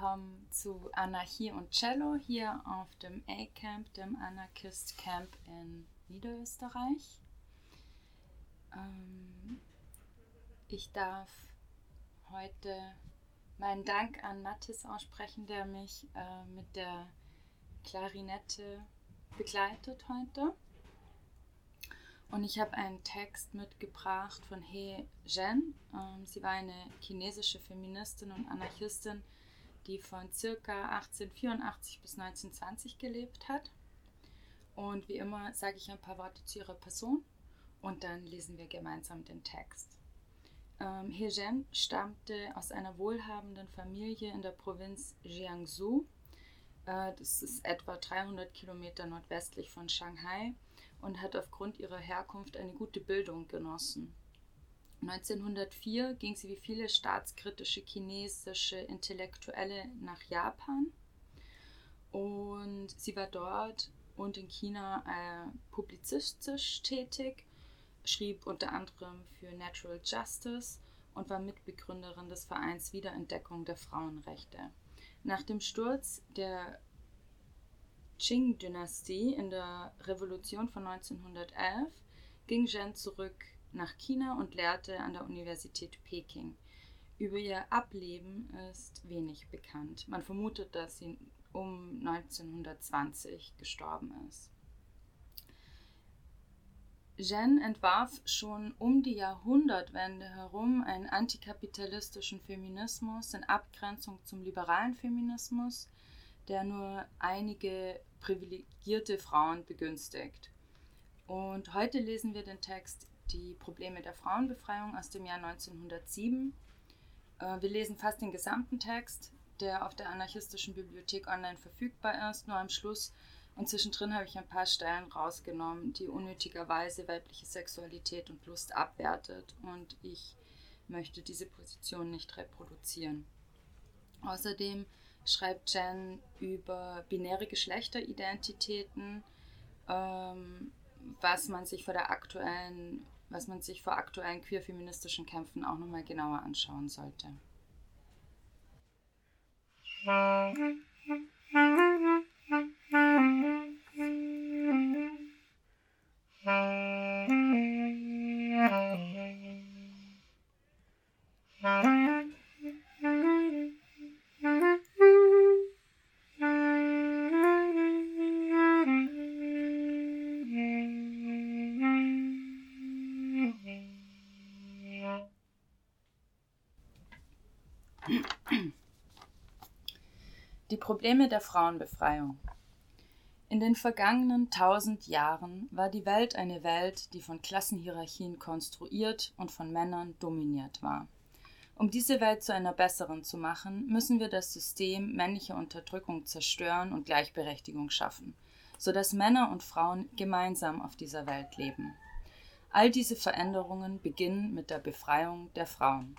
Willkommen zu Anarchie und Cello hier auf dem A-Camp, dem Anarchist Camp in Niederösterreich. Ähm, ich darf heute meinen Dank an Mathis aussprechen, der mich äh, mit der Klarinette begleitet heute. Und ich habe einen Text mitgebracht von He Zhen. Ähm, sie war eine chinesische Feministin und Anarchistin, die von ca. 1884 bis 1920 gelebt hat. Und wie immer sage ich ein paar Worte zu ihrer Person und dann lesen wir gemeinsam den Text. Ähm, He Zhen stammte aus einer wohlhabenden Familie in der Provinz Jiangsu. Äh, das ist etwa 300 Kilometer nordwestlich von Shanghai und hat aufgrund ihrer Herkunft eine gute Bildung genossen. 1904 ging sie wie viele staatskritische chinesische Intellektuelle nach Japan und sie war dort und in China äh, publizistisch tätig, schrieb unter anderem für Natural Justice und war Mitbegründerin des Vereins Wiederentdeckung der Frauenrechte. Nach dem Sturz der Qing-Dynastie in der Revolution von 1911 ging Zhen zurück nach China und lehrte an der Universität Peking. Über ihr Ableben ist wenig bekannt. Man vermutet, dass sie um 1920 gestorben ist. Zhen entwarf schon um die Jahrhundertwende herum einen antikapitalistischen Feminismus in Abgrenzung zum liberalen Feminismus, der nur einige privilegierte Frauen begünstigt. Und heute lesen wir den Text Die Probleme der Frauenbefreiung aus dem Jahr 1907. Äh, wir lesen fast den gesamten Text, der auf der anarchistischen Bibliothek online verfügbar ist, nur am Schluss. Und zwischendrin habe ich ein paar Stellen rausgenommen, die unnötigerweise weibliche Sexualität und Lust abwertet. Und ich möchte diese Position nicht reproduzieren. Außerdem schreibt Jen über binäre Geschlechteridentitäten, ähm, was man sich vor der aktuellen, was man sich vor aktuellen queer-feministischen Kämpfen auch nochmal genauer anschauen sollte. Probleme der Frauenbefreiung. In den vergangenen tausend Jahren war die Welt eine Welt, die von Klassenhierarchien konstruiert und von Männern dominiert war. Um diese Welt zu einer besseren zu machen, müssen wir das System männlicher Unterdrückung zerstören und Gleichberechtigung schaffen, sodass Männer und Frauen gemeinsam auf dieser Welt leben. All diese Veränderungen beginnen mit der Befreiung der Frauen.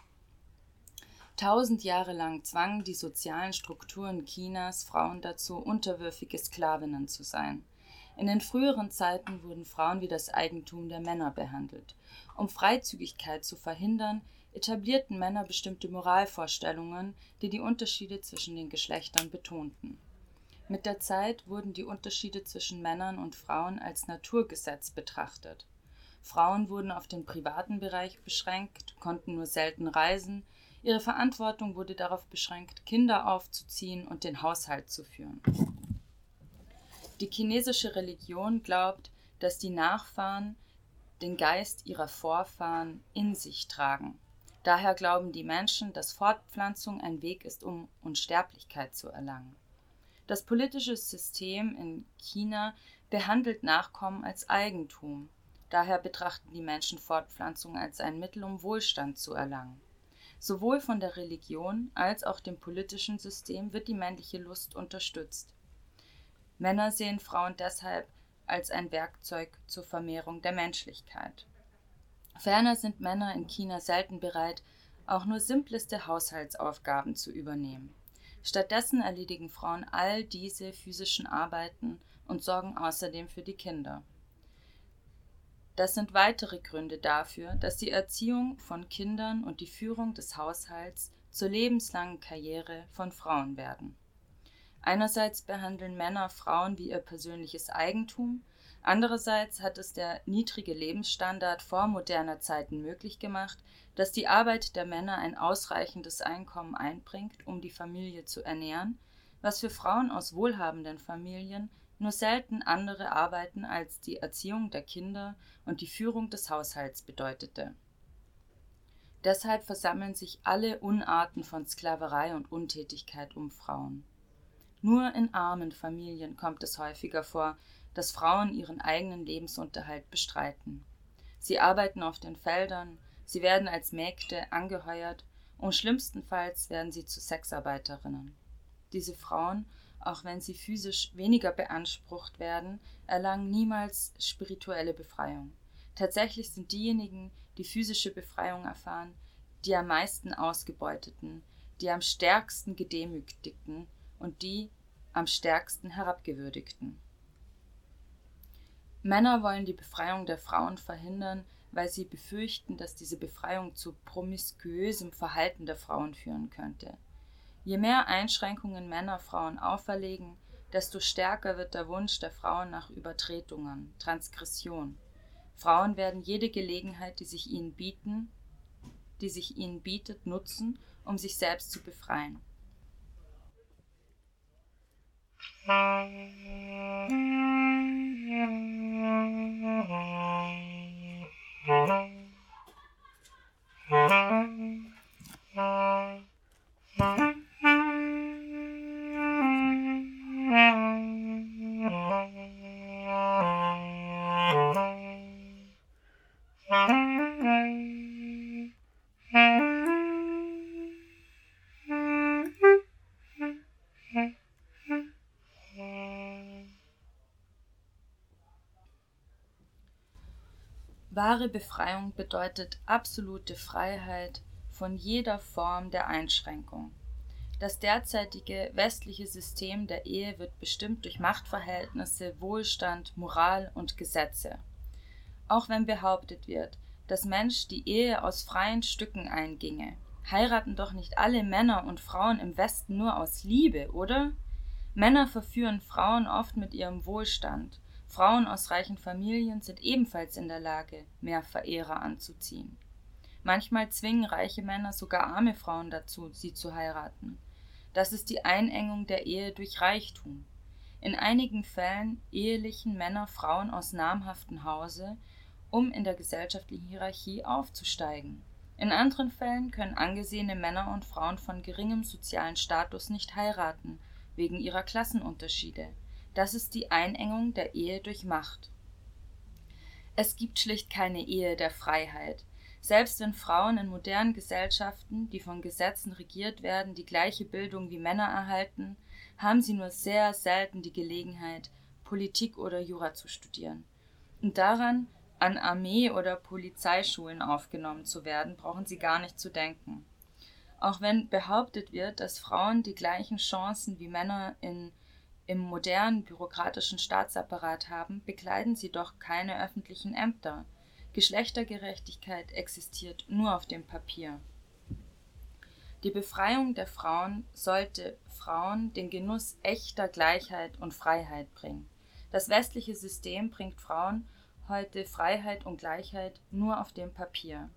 Tausend Jahre lang zwangen die sozialen Strukturen Chinas Frauen dazu, unterwürfige Sklavinnen zu sein. In den früheren Zeiten wurden Frauen wie das Eigentum der Männer behandelt. Um Freizügigkeit zu verhindern, etablierten Männer bestimmte Moralvorstellungen, die die Unterschiede zwischen den Geschlechtern betonten. Mit der Zeit wurden die Unterschiede zwischen Männern und Frauen als Naturgesetz betrachtet. Frauen wurden auf den privaten Bereich beschränkt, konnten nur selten reisen, Ihre Verantwortung wurde darauf beschränkt, Kinder aufzuziehen und den Haushalt zu führen. Die chinesische Religion glaubt, dass die Nachfahren den Geist ihrer Vorfahren in sich tragen. Daher glauben die Menschen, dass Fortpflanzung ein Weg ist, um Unsterblichkeit zu erlangen. Das politische System in China behandelt Nachkommen als Eigentum. Daher betrachten die Menschen Fortpflanzung als ein Mittel, um Wohlstand zu erlangen. Sowohl von der Religion als auch dem politischen System wird die männliche Lust unterstützt. Männer sehen Frauen deshalb als ein Werkzeug zur Vermehrung der Menschlichkeit. Ferner sind Männer in China selten bereit, auch nur simpleste Haushaltsaufgaben zu übernehmen. Stattdessen erledigen Frauen all diese physischen Arbeiten und sorgen außerdem für die Kinder. Das sind weitere Gründe dafür, dass die Erziehung von Kindern und die Führung des Haushalts zur lebenslangen Karriere von Frauen werden. Einerseits behandeln Männer Frauen wie ihr persönliches Eigentum, andererseits hat es der niedrige Lebensstandard vor moderner Zeiten möglich gemacht, dass die Arbeit der Männer ein ausreichendes Einkommen einbringt, um die Familie zu ernähren, was für Frauen aus wohlhabenden Familien nur selten andere Arbeiten als die Erziehung der Kinder und die Führung des Haushalts bedeutete. Deshalb versammeln sich alle Unarten von Sklaverei und Untätigkeit um Frauen. Nur in armen Familien kommt es häufiger vor, dass Frauen ihren eigenen Lebensunterhalt bestreiten. Sie arbeiten auf den Feldern, sie werden als Mägde angeheuert und schlimmstenfalls werden sie zu Sexarbeiterinnen. Diese Frauen, auch wenn sie physisch weniger beansprucht werden, erlangen niemals spirituelle Befreiung. Tatsächlich sind diejenigen, die physische Befreiung erfahren, die am meisten ausgebeuteten, die am stärksten gedemütigten und die am stärksten herabgewürdigten. Männer wollen die Befreiung der Frauen verhindern, weil sie befürchten, dass diese Befreiung zu promiskuösem Verhalten der Frauen führen könnte. Je mehr Einschränkungen Männer Frauen auferlegen, desto stärker wird der Wunsch der Frauen nach Übertretungen, Transgression. Frauen werden jede Gelegenheit, die sich ihnen bieten, die sich ihnen bietet, nutzen, um sich selbst zu befreien. Wahre Befreiung bedeutet absolute Freiheit von jeder Form der Einschränkung. Das derzeitige westliche System der Ehe wird bestimmt durch Machtverhältnisse, Wohlstand, Moral und Gesetze. Auch wenn behauptet wird, dass Mensch die Ehe aus freien Stücken einginge, heiraten doch nicht alle Männer und Frauen im Westen nur aus Liebe, oder? Männer verführen Frauen oft mit ihrem Wohlstand Frauen aus reichen Familien sind ebenfalls in der Lage, mehr Verehrer anzuziehen. Manchmal zwingen reiche Männer sogar arme Frauen dazu, sie zu heiraten. Das ist die Einengung der Ehe durch Reichtum. In einigen Fällen ehelichen Männer Frauen aus namhaftem Hause, um in der gesellschaftlichen Hierarchie aufzusteigen. In anderen Fällen können angesehene Männer und Frauen von geringem sozialen Status nicht heiraten, wegen ihrer Klassenunterschiede. Das ist die Einengung der Ehe durch Macht. Es gibt schlicht keine Ehe der Freiheit. Selbst wenn Frauen in modernen Gesellschaften, die von Gesetzen regiert werden, die gleiche Bildung wie Männer erhalten, haben sie nur sehr selten die Gelegenheit, Politik oder Jura zu studieren. Und daran, an Armee- oder Polizeischulen aufgenommen zu werden, brauchen sie gar nicht zu denken. Auch wenn behauptet wird, dass Frauen die gleichen Chancen wie Männer in im modernen bürokratischen Staatsapparat haben, bekleiden sie doch keine öffentlichen Ämter. Geschlechtergerechtigkeit existiert nur auf dem Papier. Die Befreiung der Frauen sollte Frauen den Genuss echter Gleichheit und Freiheit bringen. Das westliche System bringt Frauen heute Freiheit und Gleichheit nur auf dem Papier.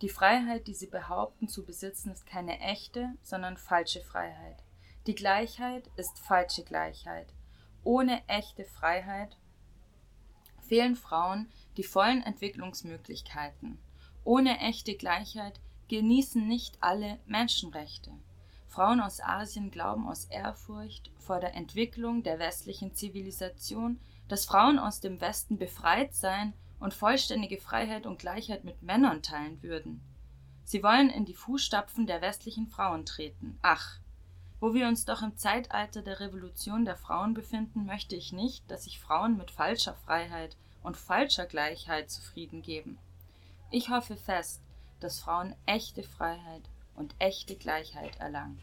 Die Freiheit, die sie behaupten zu besitzen, ist keine echte, sondern falsche Freiheit. Die Gleichheit ist falsche Gleichheit. Ohne echte Freiheit fehlen Frauen die vollen Entwicklungsmöglichkeiten. Ohne echte Gleichheit genießen nicht alle Menschenrechte. Frauen aus Asien glauben aus Ehrfurcht vor der Entwicklung der westlichen Zivilisation, dass Frauen aus dem Westen befreit seien und vollständige Freiheit und Gleichheit mit Männern teilen würden. Sie wollen in die Fußstapfen der westlichen Frauen treten. Ach, wo wir uns doch im Zeitalter der Revolution der Frauen befinden, möchte ich nicht, dass sich Frauen mit falscher Freiheit und falscher Gleichheit zufrieden geben. Ich hoffe fest, dass Frauen echte Freiheit und echte Gleichheit erlangen.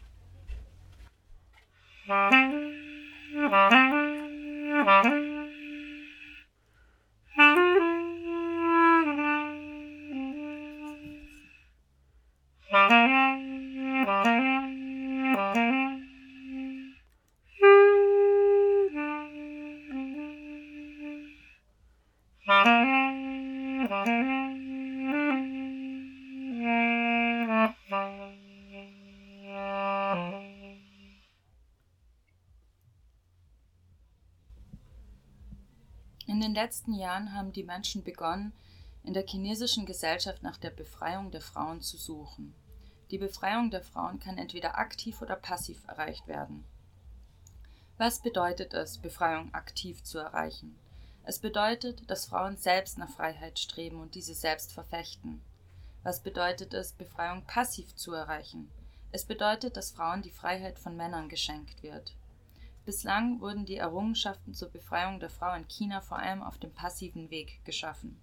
Letzten Jahren haben die Menschen begonnen, in der chinesischen Gesellschaft nach der Befreiung der Frauen zu suchen. Die Befreiung der Frauen kann entweder aktiv oder passiv erreicht werden. Was bedeutet es, Befreiung aktiv zu erreichen? Es bedeutet, dass Frauen selbst nach Freiheit streben und diese selbst verfechten. Was bedeutet es, Befreiung passiv zu erreichen? Es bedeutet, dass Frauen die Freiheit von Männern geschenkt wird. Bislang wurden die Errungenschaften zur Befreiung der Frau in China vor allem auf dem passiven Weg geschaffen.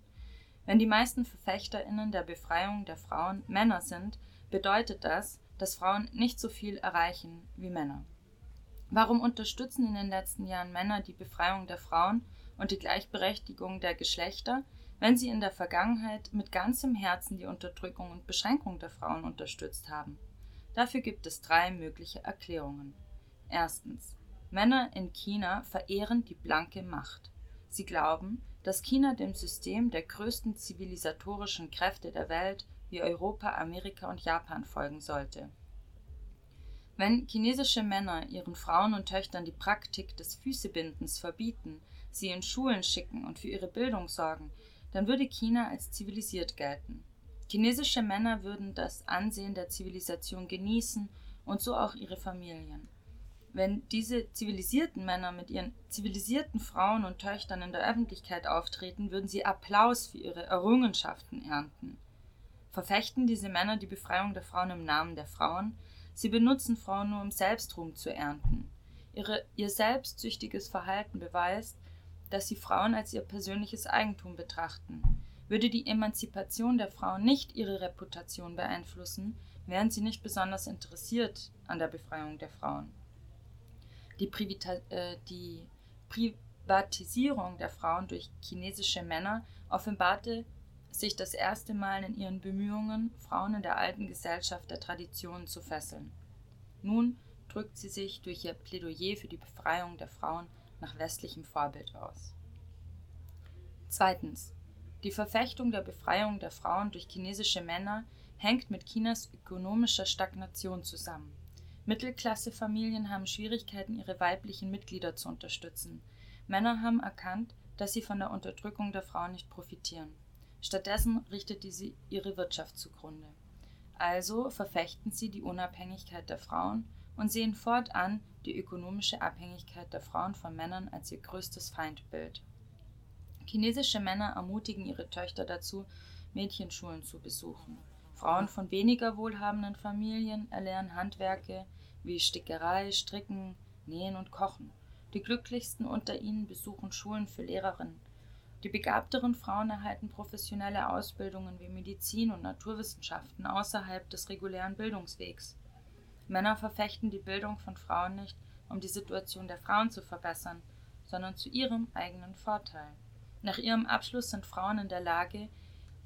Wenn die meisten Verfechterinnen der Befreiung der Frauen Männer sind, bedeutet das, dass Frauen nicht so viel erreichen wie Männer. Warum unterstützen in den letzten Jahren Männer die Befreiung der Frauen und die Gleichberechtigung der Geschlechter, wenn sie in der Vergangenheit mit ganzem Herzen die Unterdrückung und Beschränkung der Frauen unterstützt haben. Dafür gibt es drei mögliche Erklärungen. Erstens. Männer in China verehren die blanke Macht. Sie glauben, dass China dem System der größten zivilisatorischen Kräfte der Welt wie Europa, Amerika und Japan folgen sollte. Wenn chinesische Männer ihren Frauen und Töchtern die Praktik des Füßebindens verbieten, sie in Schulen schicken und für ihre Bildung sorgen, dann würde China als zivilisiert gelten. Chinesische Männer würden das Ansehen der Zivilisation genießen und so auch ihre Familien. Wenn diese zivilisierten Männer mit ihren zivilisierten Frauen und Töchtern in der Öffentlichkeit auftreten, würden sie Applaus für ihre Errungenschaften ernten. Verfechten diese Männer die Befreiung der Frauen im Namen der Frauen? Sie benutzen Frauen nur, um Selbstruhm zu ernten. Ihre, ihr selbstsüchtiges Verhalten beweist, dass sie Frauen als ihr persönliches Eigentum betrachten. Würde die Emanzipation der Frauen nicht ihre Reputation beeinflussen, wären sie nicht besonders interessiert an der Befreiung der Frauen. Die, Privita äh, die Privatisierung der Frauen durch chinesische Männer offenbarte sich das erste Mal in ihren Bemühungen, Frauen in der alten Gesellschaft der Traditionen zu fesseln. Nun drückt sie sich durch ihr Plädoyer für die Befreiung der Frauen nach westlichem Vorbild aus. Zweitens. Die Verfechtung der Befreiung der Frauen durch chinesische Männer hängt mit Chinas ökonomischer Stagnation zusammen. Mittelklassefamilien haben Schwierigkeiten, ihre weiblichen Mitglieder zu unterstützen. Männer haben erkannt, dass sie von der Unterdrückung der Frauen nicht profitieren. Stattdessen richtete sie ihre Wirtschaft zugrunde. Also verfechten sie die Unabhängigkeit der Frauen und sehen fortan die ökonomische Abhängigkeit der Frauen von Männern als ihr größtes Feindbild. Chinesische Männer ermutigen ihre Töchter dazu, Mädchenschulen zu besuchen. Frauen von weniger wohlhabenden Familien erlernen Handwerke wie Stickerei, Stricken, Nähen und Kochen. Die glücklichsten unter ihnen besuchen Schulen für Lehrerinnen. Die begabteren Frauen erhalten professionelle Ausbildungen wie Medizin und Naturwissenschaften außerhalb des regulären Bildungswegs. Männer verfechten die Bildung von Frauen nicht, um die Situation der Frauen zu verbessern, sondern zu ihrem eigenen Vorteil. Nach ihrem Abschluss sind Frauen in der Lage,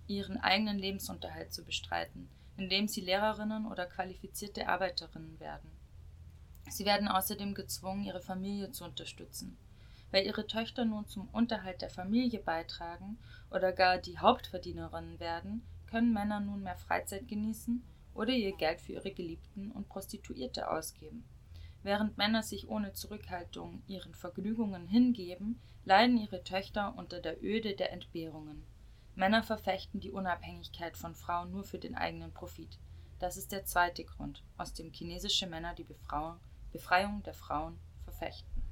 ihren eigenen Lebensunterhalt zu bestreiten, indem sie Lehrerinnen oder qualifizierte Arbeiterinnen werden. Sie werden außerdem gezwungen, ihre Familie zu unterstützen. Weil ihre Töchter nun zum Unterhalt der Familie beitragen oder gar die Hauptverdienerinnen werden, können Männer nun mehr Freizeit genießen oder ihr Geld für ihre Geliebten und Prostituierte ausgeben. Während Männer sich ohne Zurückhaltung ihren Vergnügungen hingeben, leiden ihre Töchter unter der Öde der Entbehrungen. Männer verfechten die Unabhängigkeit von Frauen nur für den eigenen Profit. Das ist der zweite Grund, aus dem chinesische Männer die Befreiung der Frauen verfechten.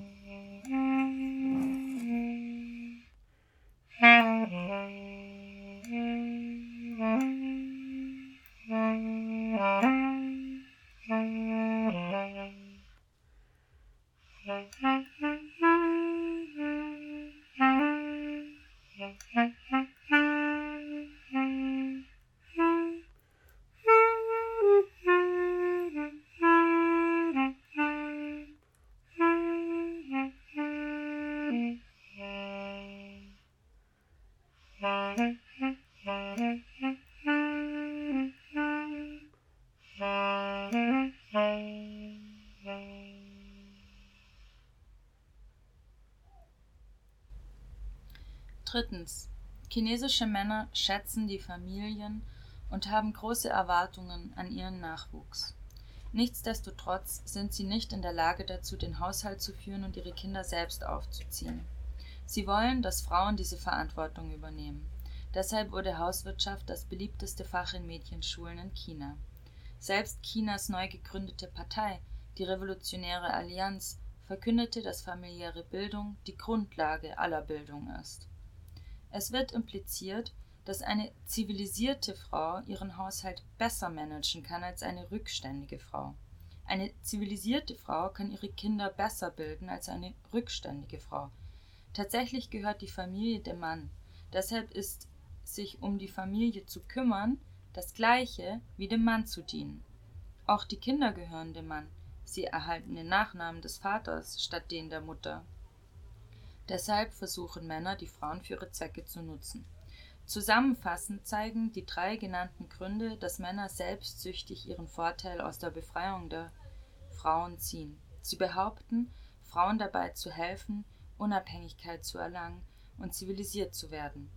Drittens. Chinesische Männer schätzen die Familien und haben große Erwartungen an ihren Nachwuchs. Nichtsdestotrotz sind sie nicht in der Lage dazu, den Haushalt zu führen und ihre Kinder selbst aufzuziehen. Sie wollen, dass Frauen diese Verantwortung übernehmen. Deshalb wurde Hauswirtschaft das beliebteste Fach in Mädchenschulen in China. Selbst Chinas neu gegründete Partei, die Revolutionäre Allianz, verkündete, dass familiäre Bildung die Grundlage aller Bildung ist. Es wird impliziert, dass eine zivilisierte Frau ihren Haushalt besser managen kann als eine rückständige Frau. Eine zivilisierte Frau kann ihre Kinder besser bilden als eine rückständige Frau. Tatsächlich gehört die Familie dem Mann. Deshalb ist sich um die Familie zu kümmern das gleiche wie dem Mann zu dienen. Auch die Kinder gehören dem Mann. Sie erhalten den Nachnamen des Vaters statt den der Mutter. Deshalb versuchen Männer, die Frauen für ihre Zwecke zu nutzen. Zusammenfassend zeigen die drei genannten Gründe, dass Männer selbstsüchtig ihren Vorteil aus der Befreiung der Frauen ziehen. Sie behaupten, Frauen dabei zu helfen, Unabhängigkeit zu erlangen und zivilisiert zu werden.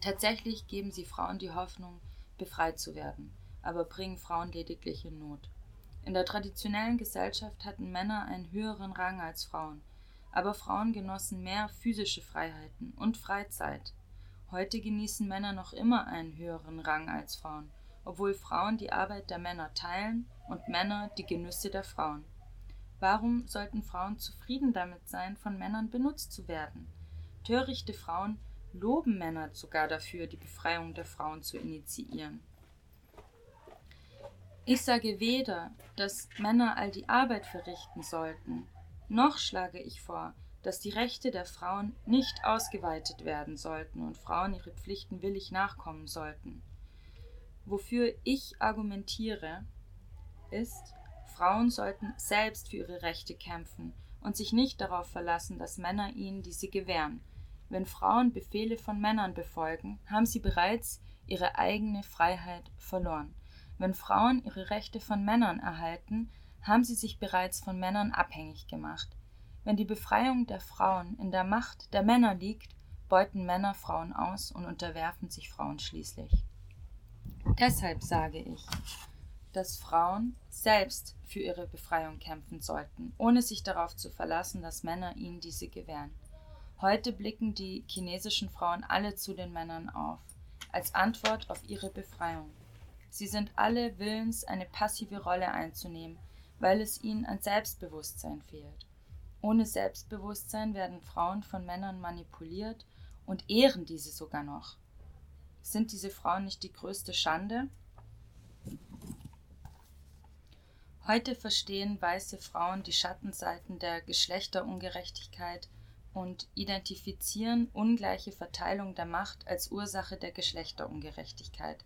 Tatsächlich geben sie Frauen die Hoffnung, befreit zu werden, aber bringen Frauen lediglich in Not. In der traditionellen Gesellschaft hatten Männer einen höheren Rang als Frauen, aber Frauen genossen mehr physische Freiheiten und Freizeit. Heute genießen Männer noch immer einen höheren Rang als Frauen, obwohl Frauen die Arbeit der Männer teilen und Männer die Genüsse der Frauen. Warum sollten Frauen zufrieden damit sein, von Männern benutzt zu werden? Törichte Frauen loben Männer sogar dafür, die Befreiung der Frauen zu initiieren. Ich sage weder, dass Männer all die Arbeit verrichten sollten, noch schlage ich vor, dass die Rechte der Frauen nicht ausgeweitet werden sollten und Frauen ihre Pflichten willig nachkommen sollten. Wofür ich argumentiere, ist, Frauen sollten selbst für ihre Rechte kämpfen und sich nicht darauf verlassen, dass Männer ihnen diese gewähren. Wenn Frauen Befehle von Männern befolgen, haben sie bereits ihre eigene Freiheit verloren. Wenn Frauen ihre Rechte von Männern erhalten, haben sie sich bereits von Männern abhängig gemacht. Wenn die Befreiung der Frauen in der Macht der Männer liegt, beuten Männer Frauen aus und unterwerfen sich Frauen schließlich. Deshalb sage ich, dass Frauen selbst für ihre Befreiung kämpfen sollten, ohne sich darauf zu verlassen, dass Männer ihnen diese gewähren. Heute blicken die chinesischen Frauen alle zu den Männern auf, als Antwort auf ihre Befreiung. Sie sind alle willens, eine passive Rolle einzunehmen, weil es ihnen an Selbstbewusstsein fehlt. Ohne Selbstbewusstsein werden Frauen von Männern manipuliert und ehren diese sogar noch. Sind diese Frauen nicht die größte Schande? Heute verstehen weiße Frauen die Schattenseiten der Geschlechterungerechtigkeit und identifizieren ungleiche Verteilung der Macht als Ursache der Geschlechterungerechtigkeit.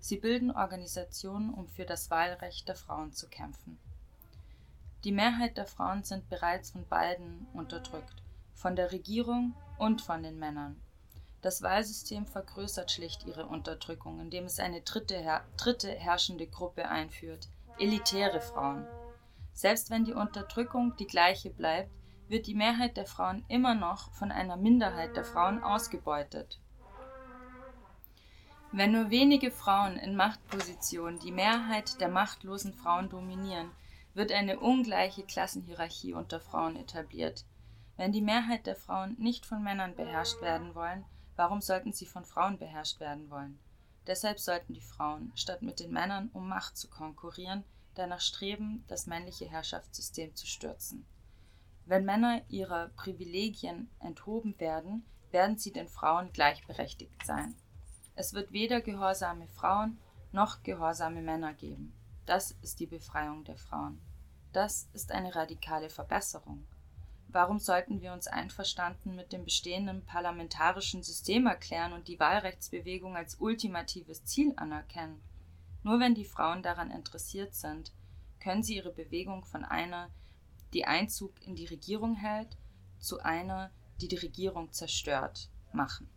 Sie bilden Organisationen, um für das Wahlrecht der Frauen zu kämpfen. Die Mehrheit der Frauen sind bereits von beiden unterdrückt, von der Regierung und von den Männern. Das Wahlsystem vergrößert schlicht ihre Unterdrückung, indem es eine dritte, her dritte herrschende Gruppe einführt, elitäre Frauen. Selbst wenn die Unterdrückung die gleiche bleibt, wird die Mehrheit der Frauen immer noch von einer Minderheit der Frauen ausgebeutet. Wenn nur wenige Frauen in Machtpositionen die Mehrheit der machtlosen Frauen dominieren, wird eine ungleiche Klassenhierarchie unter Frauen etabliert. Wenn die Mehrheit der Frauen nicht von Männern beherrscht werden wollen, warum sollten sie von Frauen beherrscht werden wollen? Deshalb sollten die Frauen, statt mit den Männern um Macht zu konkurrieren, danach streben, das männliche Herrschaftssystem zu stürzen. Wenn Männer ihrer Privilegien enthoben werden, werden sie den Frauen gleichberechtigt sein. Es wird weder gehorsame Frauen noch gehorsame Männer geben. Das ist die Befreiung der Frauen. Das ist eine radikale Verbesserung. Warum sollten wir uns einverstanden mit dem bestehenden parlamentarischen System erklären und die Wahlrechtsbewegung als ultimatives Ziel anerkennen? Nur wenn die Frauen daran interessiert sind, können sie ihre Bewegung von einer, die Einzug in die Regierung hält, zu einer, die die Regierung zerstört, machen.